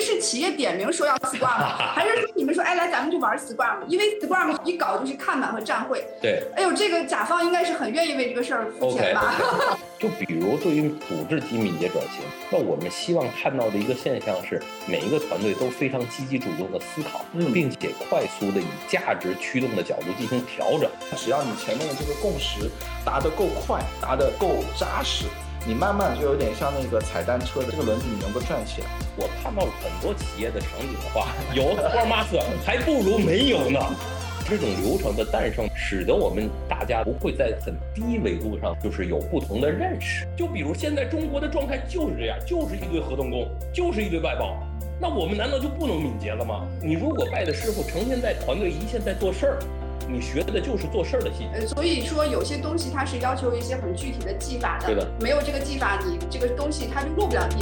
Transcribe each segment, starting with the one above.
是是企业点名说要 Scrum 吗？还是说你们说哎来咱们就玩 Scrum？因为 Scrum 一搞就是看板和站会。对，哎呦，这个甲方应该是很愿意为这个事儿付钱吧？就比如对于组织机敏捷转型，那我们希望看到的一个现象是，每一个团队都非常积极主动的思考，嗯并且快速的以价值驱动的角度进行调整。只要你前面的这个共识达得够快，达得够扎实，你慢慢就有点像那个踩单车的这个轮子，你能够转起来。我看到了很多企业的场景化，有 Scrum Master 还不如没有呢。这种流程的诞生，使得我们大家不会在很低维度上就是有不同的认识。就比如现在中国的状态就是这样，就是一堆合同工，就是一堆外包。那我们难道就不能敏捷了吗？你如果拜的师傅成天在团队一线在做事儿，你学的就是做事儿的细节。呃，所以说有些东西它是要求一些很具体的技法的，对的没有这个技法，你这个东西它就落不了地。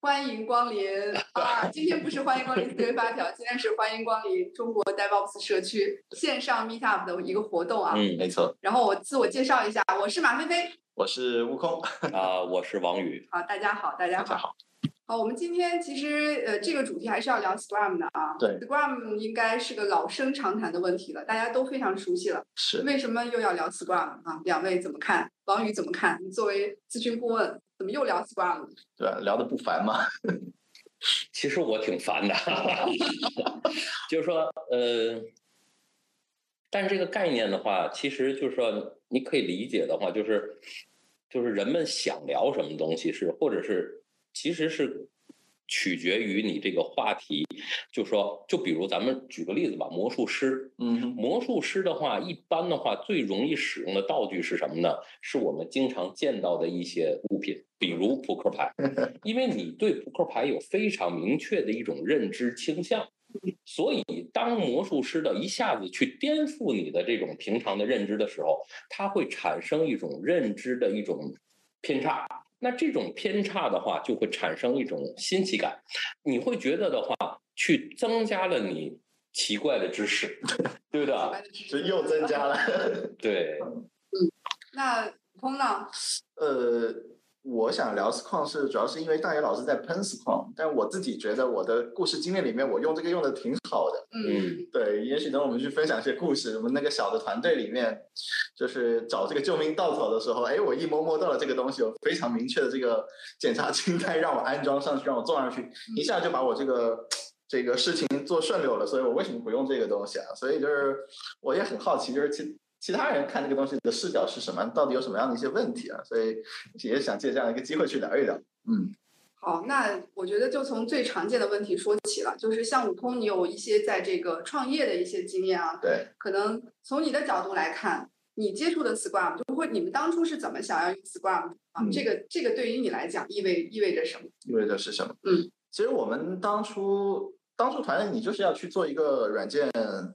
欢迎光临啊！今天不是欢迎光临思维发条，今天是欢迎光临中国 DevOps 社区线上 Meetup 的一个活动啊。嗯没错，然后我自我介绍一下，我是马飞飞。我是悟空，啊、我是王宇。好，大家好，大家好。大家好。好，我们今天其实呃这个主题还是要聊 Scrum 的啊。对，Scrum 应该是个老生常谈的问题了，大家都非常熟悉了。是为什么又要聊 Scrum 啊？两位怎么看？王宇怎么看？你作为咨询顾问，怎么又聊 Scrum 了？对吧？聊的不烦吗？其实我挺烦的，就是说，呃，但是这个概念的话，其实就是说，你可以理解的话，就是就是人们想聊什么东西是，或者是其实是取决于你这个话题，就说，就比如咱们举个例子吧，魔术师，嗯，魔术师的话，一般的话最容易使用的道具是什么呢？是我们经常见到的一些物品，比如扑克牌，因为你对扑克牌有非常明确的一种认知倾向，所以当魔术师的一下子去颠覆你的这种平常的认知的时候，它会产生一种认知的一种偏差。那这种偏差的话，就会产生一种新奇感，你会觉得的话，去增加了你奇怪的知识，对不对？就又增加了。对，嗯那通呢？呃，我想聊 Scrum 是主要是因为大野老师在喷 Scrum，但我自己觉得我的故事经历里面，我用这个用的挺好的。嗯，嗯，对，也许等我们去分享一些故事，我们那个小的团队里面，就是找这个救命稻草的时候，哎，我一摸摸到了这个东西，有非常明确的这个检查清单，让我安装上去，让我做上去，一下就把我这个这个事情做顺溜了。所以我为什么不用这个东西啊？所以就是我也很好奇，就是其其他人看这个东西的视角是什么，到底有什么样的一些问题啊？所以也想借这样一个机会去聊一聊。嗯，好，那我觉得就从最常见的问题说起了，就是像悟空，你有一些在这个创业的一些经验啊，对，可能从你的角度来看，你接触的 Scrum，就会你们当初是怎么想要用 Scrum 的啊？嗯这个这个对于你来讲意味意味着什么？意味着是什么？嗯，其实我们当初当初团队你就是要去做一个软件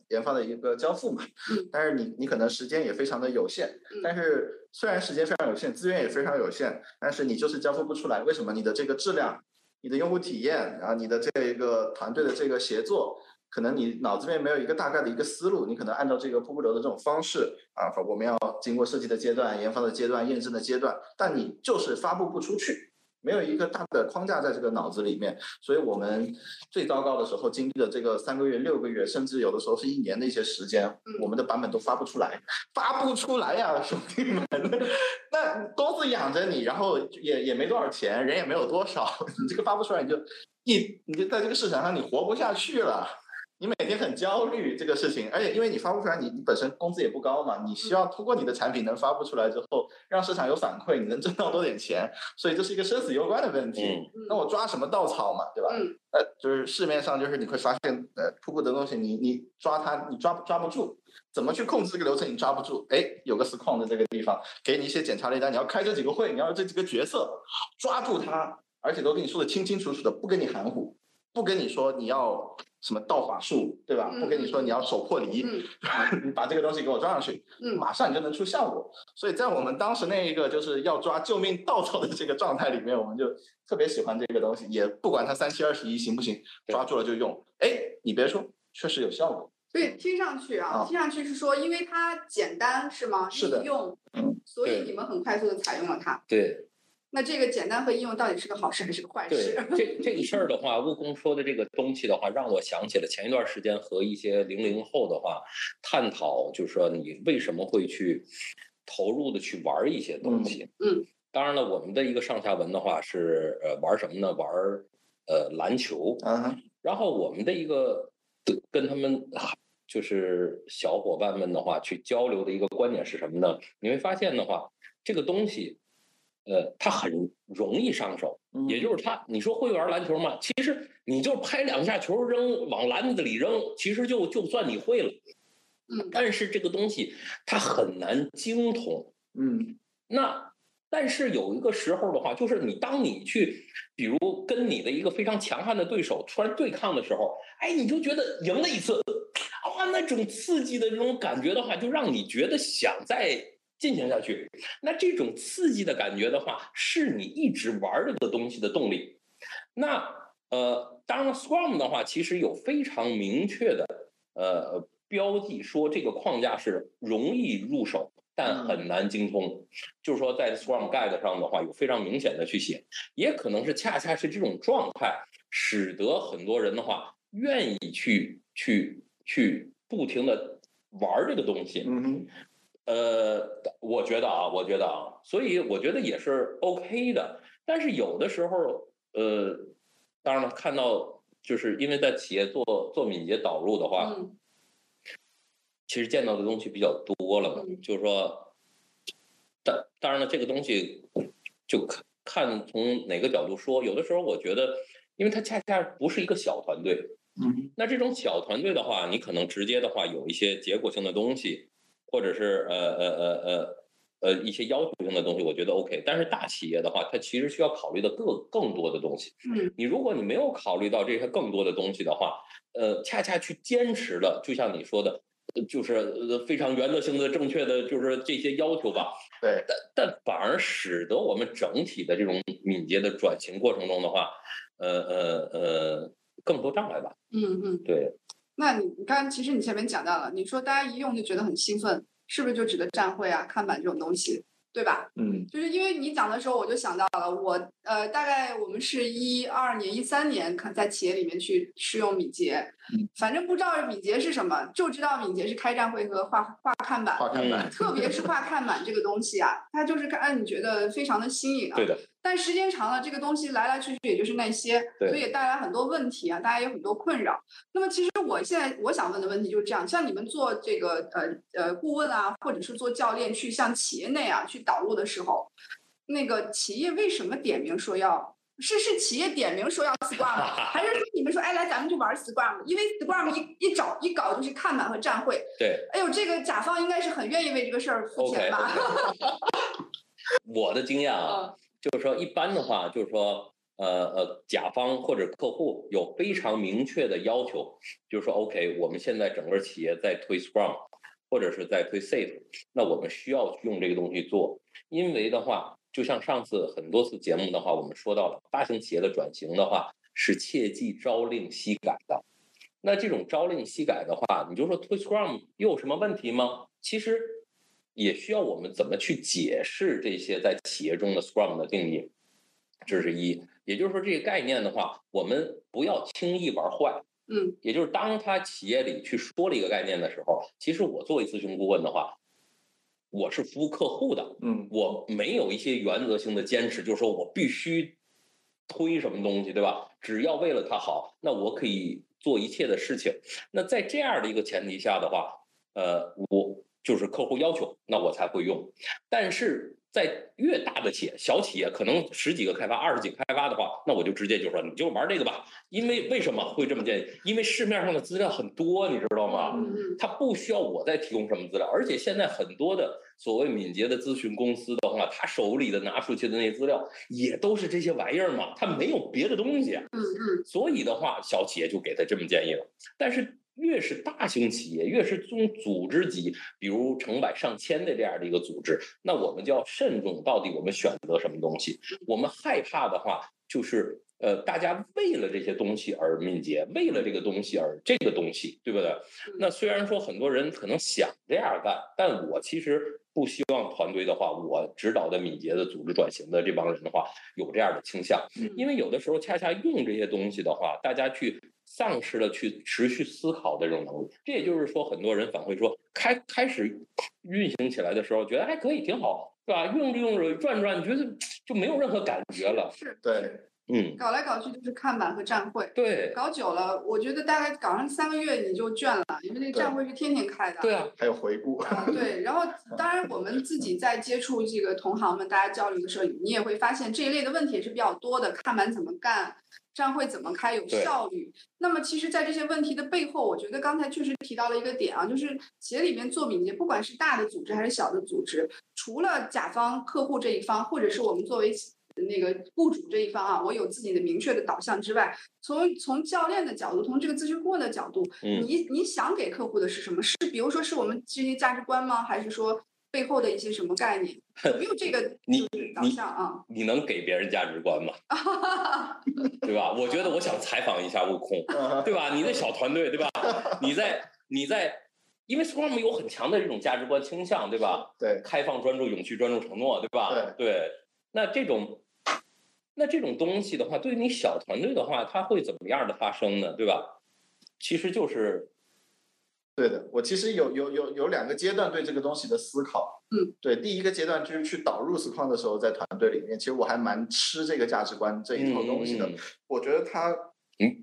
研发的一个交付嘛，嗯，但是你你可能时间也非常的有限，嗯但是虽然时间非常有限，资源也非常有限，但是你就是交付不出来，为什么？你的这个质量、你的用户体验，然后你的这一个团队的这个协作。可能你脑子里面没有一个大概的一个思路，你可能按照这个瀑布流的这种方式啊，我们要经过设计的阶段、研发的阶段、验证的阶段，但你就是发布不出去，没有一个大的框架在这个脑子里面，所以我们最糟糕的时候经历了这个三个月、六个月，甚至有的时候是一年的一些时间，嗯我们的版本都发不出来，发不出来呀，兄弟们！那公司养着你，然后也也没多少钱，人也没有多少，你这个发不出来，你就一你就在这个市场上你活不下去了。你每天很焦虑这个事情，而且因为你发不出来，你你本身工资也不高嘛，你需要通过你的产品能发布出来之后，让市场有反馈，你能挣到多点钱，所以这是一个生死攸关的问题。嗯那我抓什么稻草嘛，对吧？嗯呃，就是市面上就是你会发现，呃，瀑布的东西你你抓它你抓抓不住，怎么去控制这个流程你抓不住？哎，有个 Scrum 的这个地方，给你一些检查类单，你要开这几个会，你要这几个角色，抓住它，而且都跟你说的清清楚楚的，不跟你含糊，不跟你说你要什么道法术，对吧？嗯不跟你说你要手破离，嗯你把这个东西给我装上去，嗯马上你就能出效果。所以在我们当时那一个就是要抓救命稻草的这个状态里面，我们就特别喜欢这个东西，也不管它三七二十一行不行，抓住了就用。哎，你别说，确实有效果。所以听上去啊，啊听上去是说，因为它简单是吗？是的易用，嗯，所以你们很快速的采用了它。对，那这个简单和应用到底是个好事还是个坏对事？这这个事儿的话，悟空说的这个东西的话，让我想起了前一段时间和一些零零后的话探讨，就是说你为什么会去投入的去玩一些东西。嗯当然了，我们的一个上下文的话是呃玩什么呢？玩呃篮球。嗯哼，然后我们的一个跟他们啊就是小伙伴们的话去交流的一个观点是什么呢？你会发现的话，这个东西，呃，他很容易上手，嗯也就是他，你说会玩篮球吗？其实你就拍两下球扔往篮子里扔，其实就就算你会了。嗯但是这个东西它很难精通。嗯那但是有一个时候的话，就是你当你去，比如跟你的一个非常强悍的对手突然对抗的时候，哎，你就觉得赢了一次，哇，那种刺激的这种感觉的话，就让你觉得想再进行下去。那这种刺激的感觉的话，是你一直玩这个东西的动力。那呃，当然了，Scrum 的话，其实有非常明确的呃标记，说这个框架是容易入手，但很难精通。就是说，在 Scrum Guide 上的话，有非常明显的去写，也可能是恰恰是这种状态，使得很多人的话愿意去去去不停的玩这个东西。嗯哼，呃，我觉得啊，我觉得啊，所以我觉得也是 OK 的。但是有的时候，呃，当然了，看到就是因为在企业做做敏捷导入的话，嗯其实见到的东西比较多了嘛，嗯就是说，当当然了，这个东西就看看从哪个角度说。有的时候我觉得，因为它恰恰不是一个小团队，嗯那这种小团队的话，你可能直接的话有一些结果性的东西，或者是呃呃呃呃呃一些要求性的东西，我觉得 OK。但是大企业的话，它其实需要考虑的更更多的东西。嗯你如果你没有考虑到这些更多的东西的话，呃，恰恰去坚持了，就像你说的，呃就是呃非常原则性的、正确的，就是这些要求吧。对，但但反而使得我们整体的这种敏捷的转型过程中的话，呃呃呃，更多障碍吧。嗯嗯。对，那你你刚刚其实你前面讲到了，你说大家一用就觉得很兴奋，是不是就指的站会啊、看板这种东西，对吧？嗯就是因为你讲的时候，我就想到了我呃，大概我们是一二年、一三年看在企业里面去试用敏捷，嗯反正不知道敏捷是什么，就知道敏捷是开站会和画画看板。画看板，特别是画看板这个东西啊，它就是让你觉得非常的新颖啊。对的，但时间长了，这个东西来来去去也就是那些，对所以也带来很多问题啊，大家有很多困扰。那么其实我现在我想问的问题就是这样：像你们做这个呃呃顾问啊，或者是做教练去向企业内啊去导入的时候，那个企业为什么点名说要？是是企业点名说要 Scrum，还是说你们说哎来咱们就玩 Scrum？因为 Scrum 一一找一搞就是看板和站会，对。哎呦这个甲方应该是很愿意为这个事儿付钱吧？我的经验啊，嗯就是说一般的话，就是说，呃呃，甲方或者客户有非常明确的要求，就是说，OK，我们现在整个企业在推 Scrum，或者是在推 Safe，那我们需要用这个东西做，因为的话，就像上次很多次节目的话，我们说到了大型企业的转型的话，是切忌朝令夕改的。那这种朝令夕改的话，你就说推 Scrum 又有什么问题吗？其实也需要我们怎么去解释这些在企业中的 Scrum 的定义，这是一。也就是说，这个概念的话，我们不要轻易玩坏。嗯也就是当他企业里去说了一个概念的时候，其实我作为咨询顾问的话，我是服务客户的，嗯我没有一些原则性的坚持，就是说我必须推什么东西，对吧？只要为了他好，那我可以做一切的事情。那在这样的一个前提下的话，呃，我就是客户要求，那我才会用。但是在越大的企业、小企业，可能十几个开发、二十几个开发的话，那我就直接就说你就玩这个吧。因为为什么会这么建议？因为市面上的资料很多，你知道吗？它不需要我再提供什么资料，而且现在很多的所谓敏捷的咨询公司的话，他手里的拿出去的那些资料也都是这些玩意儿嘛，他没有别的东西啊。嗯嗯所以的话，小企业就给他这么建议了。但是越是大型企业，越是这种组织级，比如成百上千的这样的一个组织，那我们就要慎重，到底我们选择什么东西？我们害怕的话，就是呃，大家为了这些东西而敏捷，为了这个东西而这个东西，对不对？那虽然说很多人可能想这样干，但我其实不希望团队的话，我指导的敏捷的组织转型的这帮人的话，有这样的倾向，因为有的时候恰恰用这些东西的话，大家去。丧失了去持续思考的这种能力，这也就是说，很多人反馈说，开开始运行起来的时候，觉得还可以，挺好，对吧？用着用着转转，觉得 就没有任何感觉了。是，对，嗯，搞来搞去就是看板和站会。对，搞久了，我觉得大概搞上三个月你就倦了，因为那站会是天天开的。对啊，还有回顾。对，然后 当然我们自己在接触这个同行们，大家交流的时候，你也会发现这一类的问题也是比较多的，看板怎么干。站会怎么开有效率？那么其实，在这些问题的背后，我觉得刚才确实提到了一个点啊，就是企业里面做敏捷，不管是大的组织还是小的组织，除了甲方客户这一方，或者是我们作为那个雇主这一方啊，我有自己的明确的导向之外，从从教练的角度，从这个咨询顾问的角度，你你想给客户的是什么？是比如说是我们这些价值观吗？还是说？背后的一些什么概念？有没有这个 你导向啊？你能给别人价值观吗？对吧？我觉得我想采访一下悟空，对吧？你的小团队，对吧？你在你在，因为 Scrum 有很强的这种价值观倾向，对吧？对，开放、专注、勇气、专注、承诺，对吧？对对。那这种那这种东西的话，对于你小团队的话，它会怎么样的发生呢？对吧？其实就是。对的，我其实有有有有两个阶段对这个东西的思考。嗯，对，第一个阶段就是去导入 Scrum 的时候，在团队里面，其实我还蛮吃这个价值观这一套东西的。我觉得它，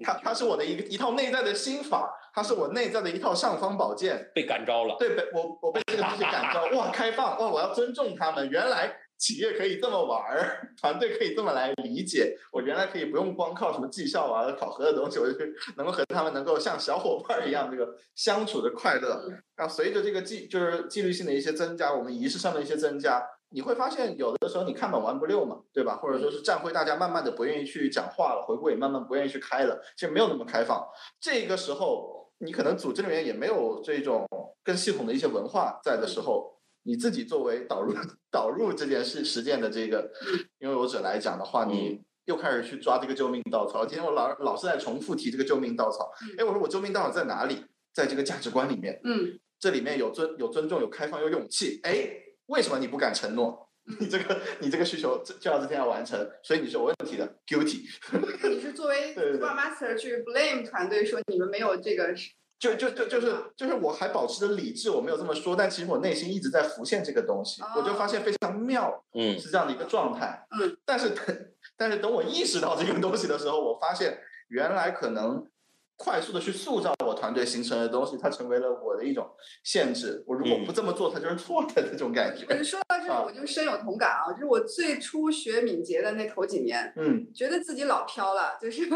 它它是我的一个一套内在的心法，它是我内在的一套尚方宝剑。被感召了。对，被我我被这个东西感召，哇，开放，哇，我要尊重他们，原来。企业可以这么玩儿，团队可以这么来理解。我原来可以不用光靠什么绩效啊、考核的东西，我就能够和他们能够像小伙伴一样这个相处的快乐。那随着这个纪就是纪律性的一些增加，我们仪式上的一些增加，你会发现有的时候你看本玩不溜嘛，对吧？或者说是站会，大家慢慢的不愿意去讲话了，回顾也慢慢不愿意去开了，其实没有那么开放。这个时候，你可能组织里面也没有这种更系统的一些文化在的时候。你自己作为导入导入这件事实践的这个拥有者来讲的话，你又开始去抓这个救命稻草。今天我老老是在重复提这个救命稻草。哎，我说我救命稻草在哪里？在这个价值观里面。嗯。这里面有尊有尊重有开放有勇气。哎，为什么你不敢承诺？你这个你这个需求就要这天要完成，所以你是有问题的，guilty。你是作为 master 去 blame 团队说你们没有这个。就就就就是就是我还保持着理智，我没有这么说，但其实我内心一直在浮现这个东西，我就发现非常妙，嗯，是这样的一个状态，嗯，但是等但是等我意识到这个东西的时候，我发现原来可能。快速的去塑造我团队形成的东西，它成为了我的一种限制。我如果不这么做，它就是错的这种感觉。说到这里，我就深有同感啊！就是我最初学敏捷的那头几年，嗯，觉得自己老飘了，就是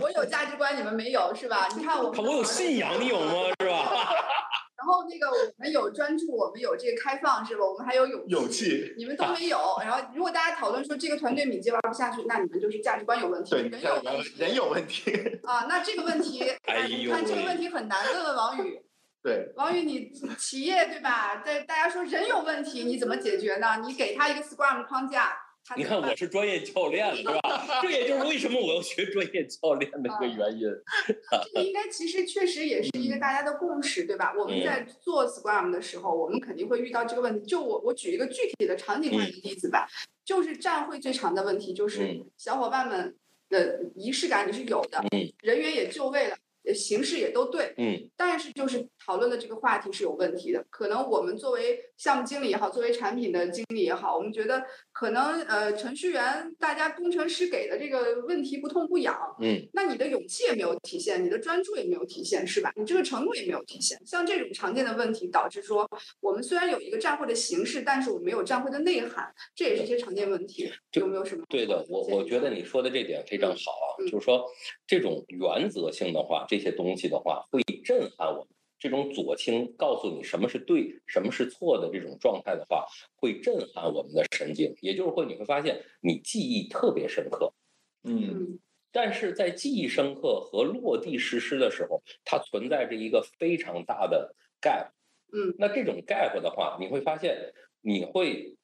我有价值观，你们没有，是吧？你看我，我有信仰，你有吗？是吧？然后那个我们有专注，我们有这个开放，是吧？我们还有勇勇气，你们都没有。然后如果大家讨论说这个团队敏捷玩不下去，那你们就是价值观有问题，人有问题，人有问题啊。那这个问题，哎你看这个问题很难。问问王宇，对，王宇，你企业对吧？在大家说人有问题，你怎么解决呢？你给他一个 Scrum 框架。你看我是专业教练，是吧？这也就是为什么我要学专业教练的一个原因。这个应该其实确实也是一个大家的共识，对吧？我们在做 Scrum 的时候，我们肯定会遇到这个问题。就我我举一个具体的场景化的例子吧，就是站会最长的问题就是小伙伴们的仪式感你是有的，人员也就位了。形式也都对，嗯，但是就是讨论的这个话题是有问题的。可能我们作为项目经理也好，作为产品的经理也好，我们觉得可能呃程序员大家工程师给的这个问题不痛不痒，嗯，那你的勇气也没有体现，你的专注也没有体现，是吧？你这个承诺也没有体现。像这种常见的问题，导致说我们虽然有一个站会的形式，但是我们没有站会的内涵，这也是一些常见问题。有没有什么？对的，我我觉得你说的这点非常好啊，就是说这种原则性的话。这些东西的话会震撼我们，这种左倾告诉你什么是对，什么是错的这种状态的话，会震撼我们的神经，也就是会你会发现你记忆特别深刻。嗯，但是在记忆深刻和落地实施的时候，它存在着一个非常大的 gap。嗯，那这种 gap 的话，你会发现你会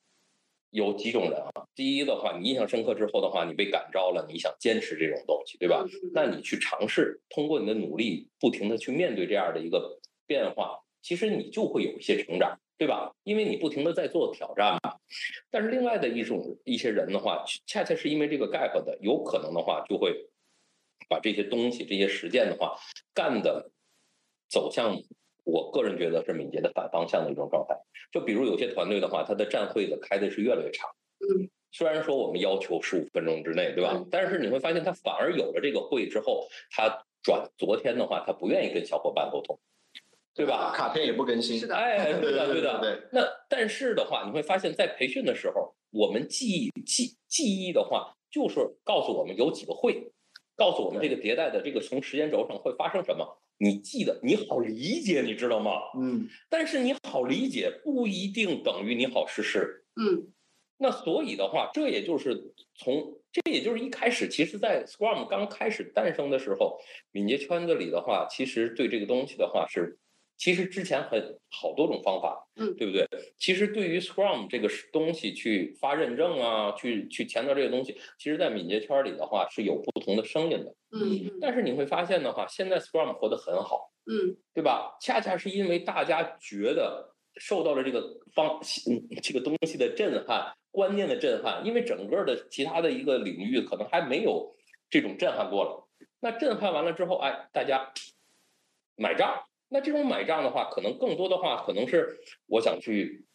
有几种人啊。第一的话，你印象深刻之后的话，你被感召了，你想坚持这种东西，对吧？那你去尝试，通过你的努力，不停的去面对这样的一个变化，其实你就会有一些成长，对吧？因为你不停的在做挑战嘛。但是另外的一种一些人的话，恰恰是因为这个 gap 的，有可能的话就会把这些东西、这些实践的话干的走向。我个人觉得是敏捷的反方向的一种状态。就比如有些团队的话，它的站会的开的是越来越长。嗯，虽然说我们要求十五分钟之内，对吧？嗯但是你会发现，他反而有了这个会之后，他转昨天的话，他不愿意跟小伙伴沟通，对吧？卡片也不更新。是的哎，对的，对的。对那但是的话，你会发现在培训的时候，我们记忆记记忆的话，就是告诉我们有几个会，告诉我们这个迭代的这个从时间轴上会发生什么。你记得，你好理解，你知道吗？嗯，但是你好理解不一定等于你好实施。嗯那所以的话，这也就是从这也就是一开始，其实，在 Scrum 刚开始诞生的时候，敏捷圈子里的话，其实对这个东西的话是，其实之前很好多种方法，嗯对不对？其实对于 Scrum 这个东西去发认证啊，去去强调这个东西，其实在敏捷圈里的话是有不同的声音的。嗯但是你会发现的话，现在 Scrum 活得很好。嗯对吧？恰恰是因为大家觉得受到了这个方嗯这个东西的震撼、观念的震撼，因为整个的其他的一个领域可能还没有这种震撼过了。那震撼完了之后，哎，大家买账。那这种买账的话，可能更多的话，可能是我想去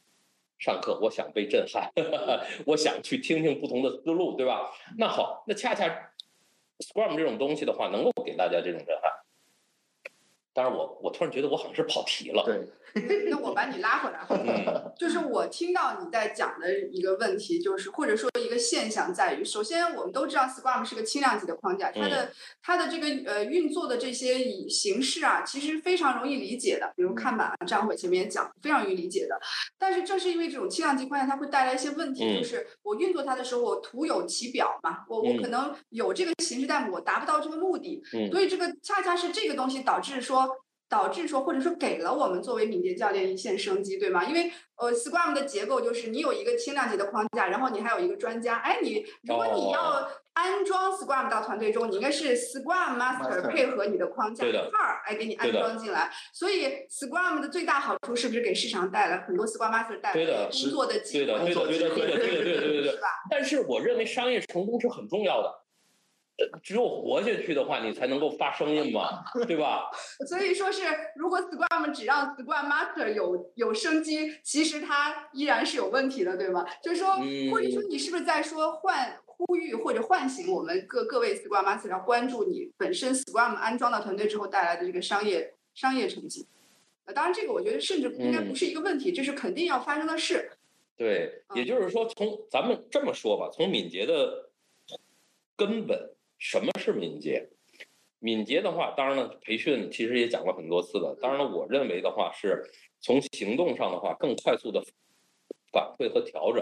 上课，我想被震撼，我想去听听不同的思路，对吧？那好，那恰恰 Scrum 这种东西的话，能够给大家这种的撼。当然我，我突然觉得我好像是跑题了。对，那我把你拉回来。嗯 就是我听到你在讲的一个问题，就是或者说一个现象在于，首先我们都知道 Scrum 是个轻量级的框架，它的、它的这个呃运作的这些以形式啊，其实非常容易理解的，比如看板啊、站会前面也讲，非常容易理解的。但是正是因为这种轻量级框架，它会带来一些问题，嗯就是我运作它的时候，我徒有其表嘛，我我嗯可能有这个形式，但我达不到这个目的，嗯所以这个恰恰是这个东西导致说。导致说，或者说给了我们作为敏捷教练一线生机，对吗？因为呃，Scrum 的结构就是你有一个轻量级的框架，然后你还有一个专家。哎，你如果你哦要安装 Scrum 到团队中，你应该是 Scrum Master 配合你的框架一块儿，哎，给你安装进来。所以 Scrum 的最大好处是不是给市场带来很多 Scrum Master 带对的来工作的机对的，会？对的，对的，对的，对的，对的，对的，对的是。吧？但是我认为商业成功是很重要的。呃只有活下去的话，你才能够发声音嘛，对吧？所以说是，如果 Scrum 只让 Scrum Master 有有生机，其实它依然是有问题的，对吗？就是说，或者说嗯你是不是在说唤呼吁或者唤醒我们各各位 Scrum Master 要关注你本身 Scrum 安装到团队之后带来的这个商业商业成绩？呃，当然这个我觉得甚至应该不是一个问题，这是肯定要发生的事。对，也就是说，从咱们这么说吧，从敏捷的根本，什么是敏捷？敏捷的话，当然了，培训其实也讲了很多次了。当然了，我认为的话是从行动上的话更快速的反馈和调整。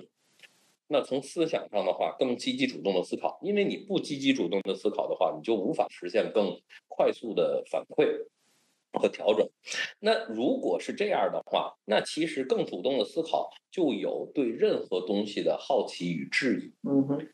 那从思想上的话，更积极主动的思考，因为你不积极主动的思考的话，你就无法实现更快速的反馈和调整。那如果是这样的话，那其实更主动的思考就有对任何东西的好奇与质疑，嗯哼，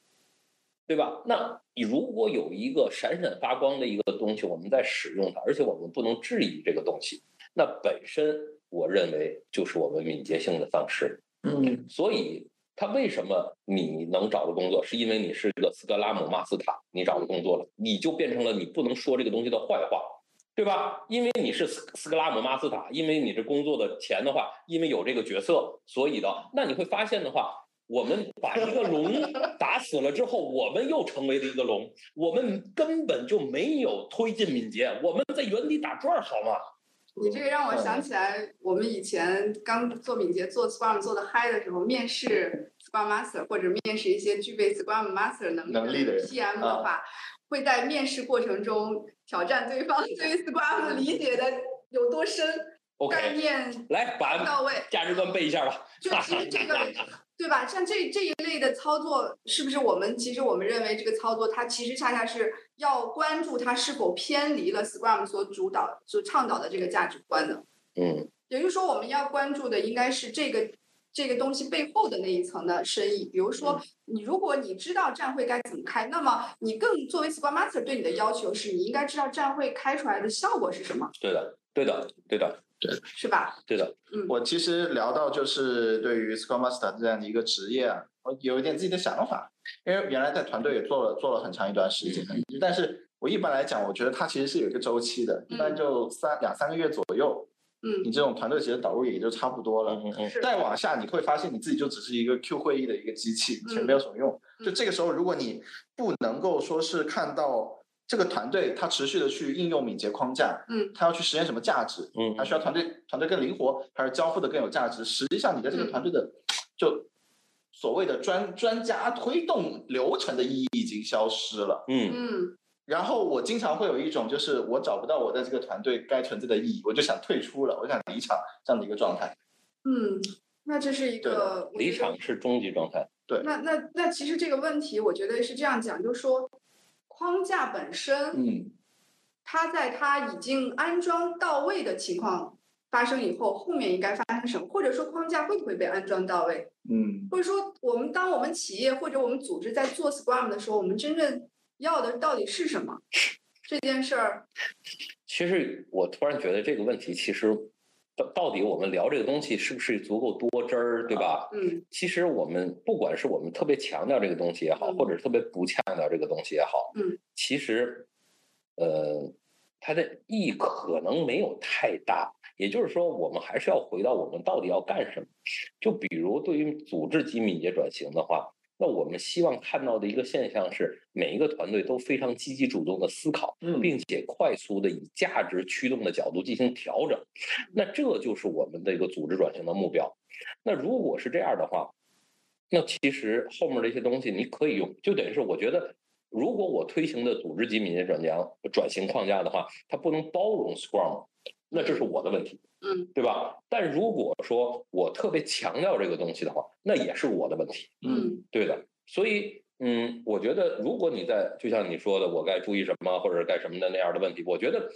对吧？那你如果有一个闪闪发光的一个东西，我们在使用它，而且我们不能质疑这个东西，那本身我认为就是我们敏捷性的丧失。嗯所以，他为什么你能找到工作，是因为你是个斯格拉姆马斯塔，你找到工作了，你就变成了你不能说这个东西的坏话，对吧？因为你是斯斯格拉姆马斯塔，因为你这工作的钱的话，因为有这个角色，所以的，那你会发现的话。我们把一个龙 打死了之后，我们又成为了一个龙，我们根本就没有推进敏捷，我们在原地打转儿，好吗？你这个让我想起来，我们以前刚做敏捷、做 Scrum 做的嗨的时候，面试 Scrum Master 或者面试一些具备 Scrum Master 能能力的人 PM 的话，会在面试过程中挑战对方对 Scrum 理解的有多深概念来把到位。价值观背一下吧。就其实这个对吧？像这这一类的操作，是不是我们其实我们认为这个操作，它其实恰恰是要关注它是否偏离了 Scrum 所主导、所倡导的这个价值观呢。嗯也就是说，我们要关注的应该是这个这个东西背后的那一层的深意。比如说，你如果你知道站会该怎么开，那么你更作为 Scrum Master 对你的要求是，你应该知道站会开出来的效果是什么，对的，对的，对的，是吧？对的。我其实聊到就是对于 Scrum Master 这样的一个职业啊，我有一点自己的想法，因为原来在团队也做了做了很长一段时间，但是我一般来讲，我觉得它其实是有一个周期的，一般就三两三个月左右，嗯你这种团队其实导入也就差不多了。嗯嗯再往下，你会发现你自己就只是一个 Q 会议的一个机器，其实没有什么用。嗯就这个时候，如果你不能够说是看到这个团队它持续的去应用敏捷框架，嗯，它要去实现什么价值，嗯还需要团队团队更灵活，还是交付的更有价值？实际上，你的这个嗯团队的就所谓的专专家推动流程的意义已经消失了。嗯嗯然后我经常会有一种就是我找不到我在这个团队该存在的意义，我就想退出了，我想离场这样的一个状态。嗯，那这是一个离场是终极状态。对那那那其实这个问题，我觉得是这样讲，就是说框架本身，嗯它在它已经安装到位的情况发生以后，后面应该发生什么？或者说框架会不会被安装到位？嗯或者说我们当我们企业或者我们组织在做 Scrum 的时候，我们真正要的到底是什么？这件事儿，其实我突然觉得这个问题，其实到到底我们聊这个东西是不是足够多汁儿，对吧？嗯其实我们不管是我们特别强调这个东西也好，嗯或者是特别不强调这个东西也好，嗯，其实，呃，它的意义可能没有太大。也就是说，我们还是要回到我们到底要干什么。就比如对于组织级敏捷转型的话，那我们希望看到的一个现象是，每一个团队都非常积极主动的思考，嗯并且快速的以价值驱动的角度进行调整。那这就是我们的一个组织转型的目标。那如果是这样的话，那其实后面的一些东西你可以用，就等于是我觉得，如果我推行的组织级敏捷转型转型框架的话，它不能包容 Scrum，那这是我的问题，嗯对吧？但如果说我特别强调这个东西的话，那也是我的问题，嗯对的。所以，嗯，我觉得如果你在就像你说的，我该注意什么或者是该什么的那样的问题，我觉得。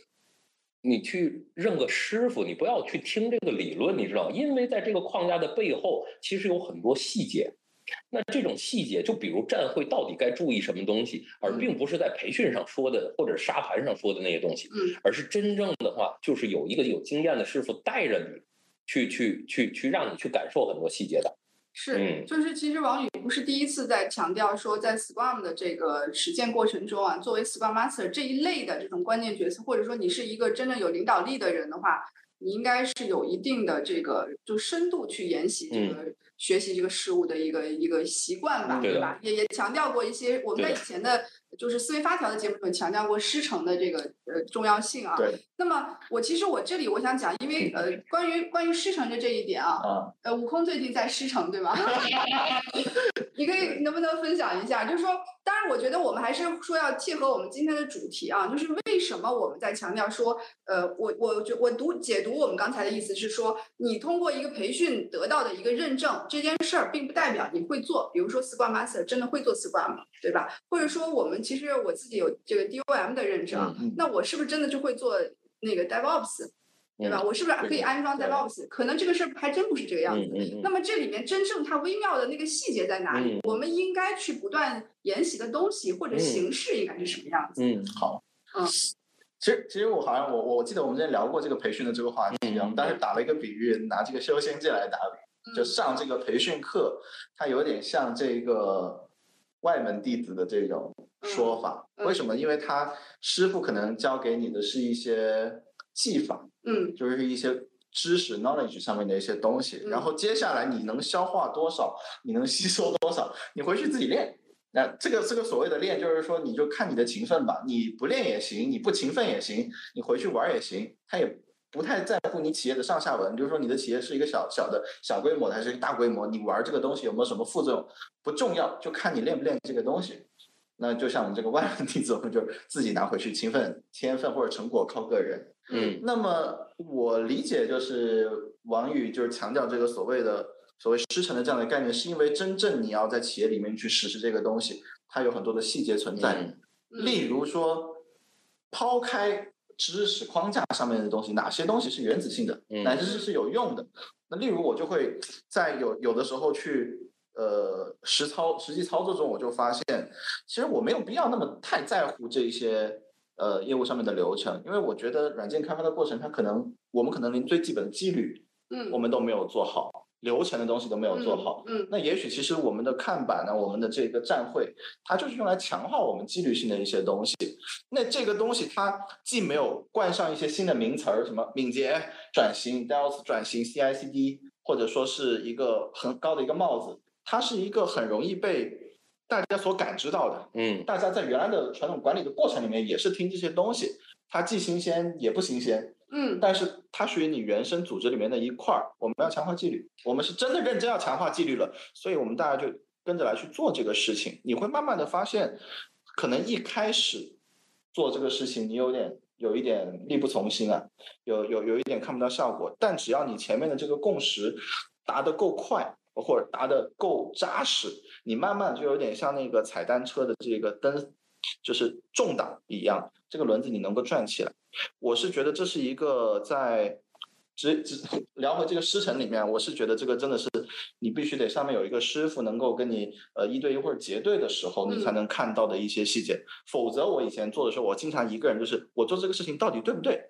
你去认个师傅，你不要去听这个理论，你知道？因为在这个框架的背后，其实有很多细节。那这种细节，就比如战会到底该注意什么东西，而并不是在培训上说的或者沙盘上说的那些东西，嗯。而是真正的话，就是有一个有经验的师傅带着你，去去去去让你去感受很多细节的。是，嗯。就是其实王宇不是第一次在强调说，在 Scrum 的这个实践过程中啊，作为 Scrum Master 这一类的这种关键角色，或者说你是一个真正有领导力的人的话，你应该是有一定的这个就深度去研习这个、学习这个事物的一个一个习惯吧，嗯对吧？也也强调过一些我们在以前的就是思维发条的节目中强调过师承的这个呃重要性啊。对那么我其实我这里我想讲，因为 呃关于关于师承的这一点啊，啊，呃，悟空最近在师承，对吗？你可以能不能分享一下？就是说，当然，我觉得我们还是说要契合我们今天的主题啊，就是为什么我们在强调说，呃，我我觉我读解读我们刚才的意思是说，你通过一个培训得到的一个认证，这件事儿并不代表你会做。比如说，Scrum Master 真的会做 Scrum 吗？对吧？或者说，我们其实我自己有这个 DOM 的认证，嗯那我是不是真的就会做那个 DevOps？对吧？嗯我是不是可以安装对 DevOps？可能这个事儿还真不是这个样子。那么这里面真正它微妙的那个细节在哪里？嗯我们应该去不断研习的东西或者嗯形式应该是什么样子？嗯好。嗯其实，其实我好像我我我记得我们之前聊过这个培训的这个话题，嗯我们当时打了一个比喻，拿这个修仙界来打比，就嗯上这个培训课，它有点像这个外门弟子的这种说法。为什么？因为他师傅可能教给你的是一些技法，嗯就是一些知识 knowledge 上面的一些东西，嗯然后接下来你能消化多少，你能吸收多少，你回去自己练。那这个这个所谓的练，就是说你就看你的勤奋吧，你不练也行，你不勤奋也行，你回去玩也行，他也不太在乎你企业的上下文，就是说你的企业是一个小小的小规模的还是一个大规模，你玩这个东西有没有什么副作用不重要，就看你练不练这个东西。那就像我们这个外门弟子，我们就自己拿回去，勤奋、天分或者成果靠个人。嗯那么我理解就是王宇就是强调这个所谓的所谓师承的这样的概念，是因为真正你要在企业里面去实施这个东西，它有很多的细节存在。嗯例如说，抛开知识框架上面的东西，哪些东西是原子性的，嗯哪些是是有用的？那例如我就会在有有的时候去呃实操实际操作中，我就发现，其实我没有必要那么太在乎这一些呃业务上面的流程，因为我觉得软件开发的过程，它可能我们可能连最基本的纪律嗯，我们都没有做好，流程的东西都没有做好。嗯，那也许其实我们的看板呢，我们的这个站会，它就是用来强化我们纪律性的一些东西。那这个东西它既没有冠上一些新的名词儿，什么敏捷转型、DevOps 转型、CI/CD，或者说是一个很高的一个帽子，它是一个很容易被大家所感知到的。嗯大家在原来的传统管理的过程里面也是听这些东西，它既新鲜也不新鲜，嗯但是它属于你原生组织里面的一块儿。我们要强化纪律，我们是真的认真要强化纪律了，所以我们大家就跟着来去做这个事情。你会慢慢的发现，可能一开始做这个事情，你有点有一点力不从心啊，有有有一点看不到效果。但只要你前面的这个共识达得够快，或者答的够扎实，你慢慢就有点像那个踩单车的这个蹬，就是重档一样，这个轮子你能够转起来。我是觉得这是一个在只只聊回这个师承里面，我是觉得这个真的是你必须得上面有一个师傅能够跟你呃一对一或者结对的时候，你才嗯能看到的一些细节。否则我以前做的时候，我经常一个人就是我做这个事情到底对不对？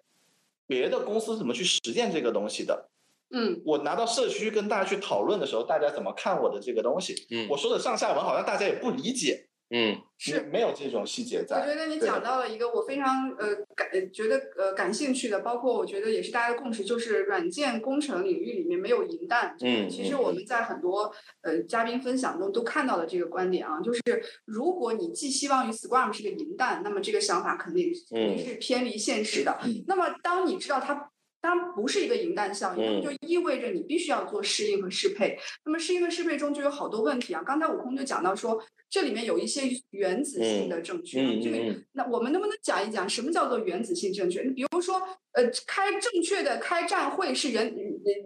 别的公司怎么去实践这个东西的？嗯我拿到社区跟大家去讨论的时候，大家怎么看我的这个东西？嗯我说的上下文好像大家也不理解，嗯是没有这种细节在。我觉得你讲到了一个我非常呃感呃觉得呃感兴趣的，包括我觉得也是大家的共识，就是软件工程领域里面没有银弹。嗯其实嗯我们在很多呃嘉宾分享中都看到了这个观点啊，就是如果你寄希望于 Scrum 是个银弹，那么这个想法肯定肯定是偏离现实的。嗯那么当你知道它。当然不是一个银弹效应，就意味着你必须要做适应和适配。那么适应和适配中就有好多问题啊。刚才悟空就讲到说，这里面有一些原子性的正确，嗯这个嗯那我们能不能讲一讲什么叫做原子性正确？你比如说，呃，开正确的开战会是原，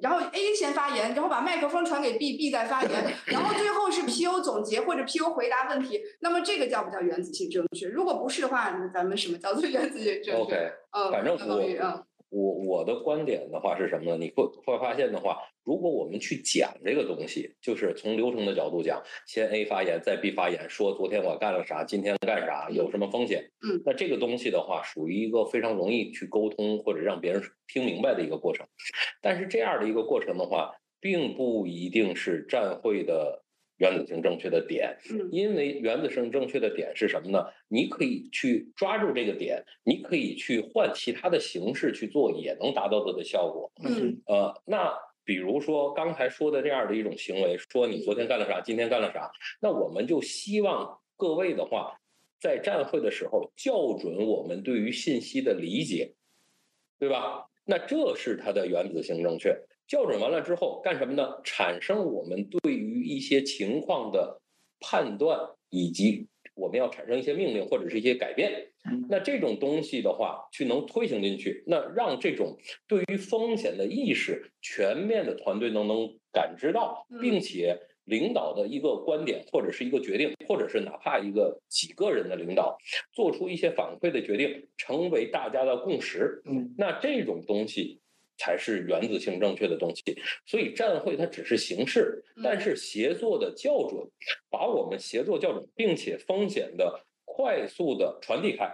然后 A 先发言，然后把麦克风传给 B，B 再发言，然后最后是 PO 总结或者 PO 回答问题。那么这个叫不叫原子性正确？如果不是的话，那咱们什么叫做原子性正确 OK，嗯，反正我嗯我我的观点的话是什么呢？你会会发现的话，如果我们去讲这个东西，就是从流程的角度讲，先 A 发言，再 B 发言，说昨天我干了啥，今天干啥，有什么风险。嗯那这个东西的话，属于一个非常容易去沟通或者让别人听明白的一个过程。但是这样的一个过程的话，并不一定是站会的原子性正确的点。嗯因为原子性正确的点是什么呢？你可以去抓住这个点，你可以去换其他的形式去做，也能达到它的效果。嗯呃，那比如说刚才说的这样的一种行为，说你昨天干了啥，今天干了啥，那我们就希望各位的话，在站会的时候校准我们对于信息的理解，对吧？那这是它的原子性正确。校准完了之后干什么呢？产生我们对于一些情况的判断，以及我们要产生一些命令或者是一些改变。嗯那这种东西的话，去能推行进去，那让这种对于风险的意识全面的团队能能感知到，嗯并且领导的一个观点或者是一个决定，或者是哪怕一个几个人的领导做出一些反馈的决定，成为大家的共识。嗯那这种东西才是原子性正确的东西。所以站会它只是形式，但是协作的校准，把我们协作校准，并且风险的快速的传递开，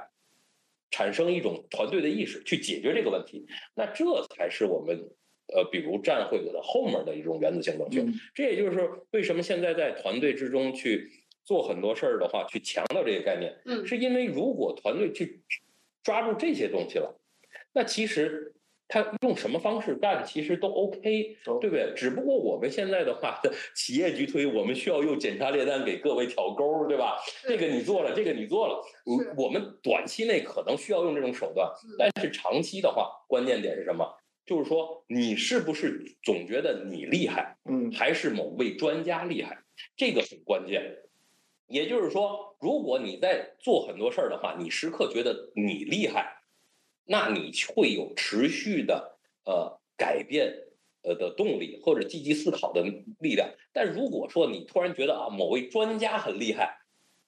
产生一种团队的意识去解决这个问题。那这才是我们。呃，比如站会的后面的一种原子性正确，嗯这也就是为什么现在在团队之中去做很多事儿的话，去强调这个概念，嗯是因为如果团队去抓住这些东西了，那其实他用什么方式干，其实都 OK，对不对？只不过我们现在的话，企业局推，我们需要用检查列单给各位挑钩，对吧？这个你做了，这个你做了，是我我们短期内可能需要用这种手段，嗯但是长期的话，关键点是什么？就是说，你是不是总觉得你厉害，嗯还是某位专家厉害？这个很关键。也就是说，如果你在做很多事儿的话，你时刻觉得你厉害，那你会有持续的呃改变呃的动力或者积极思考的力量。但如果说你突然觉得啊某位专家很厉害，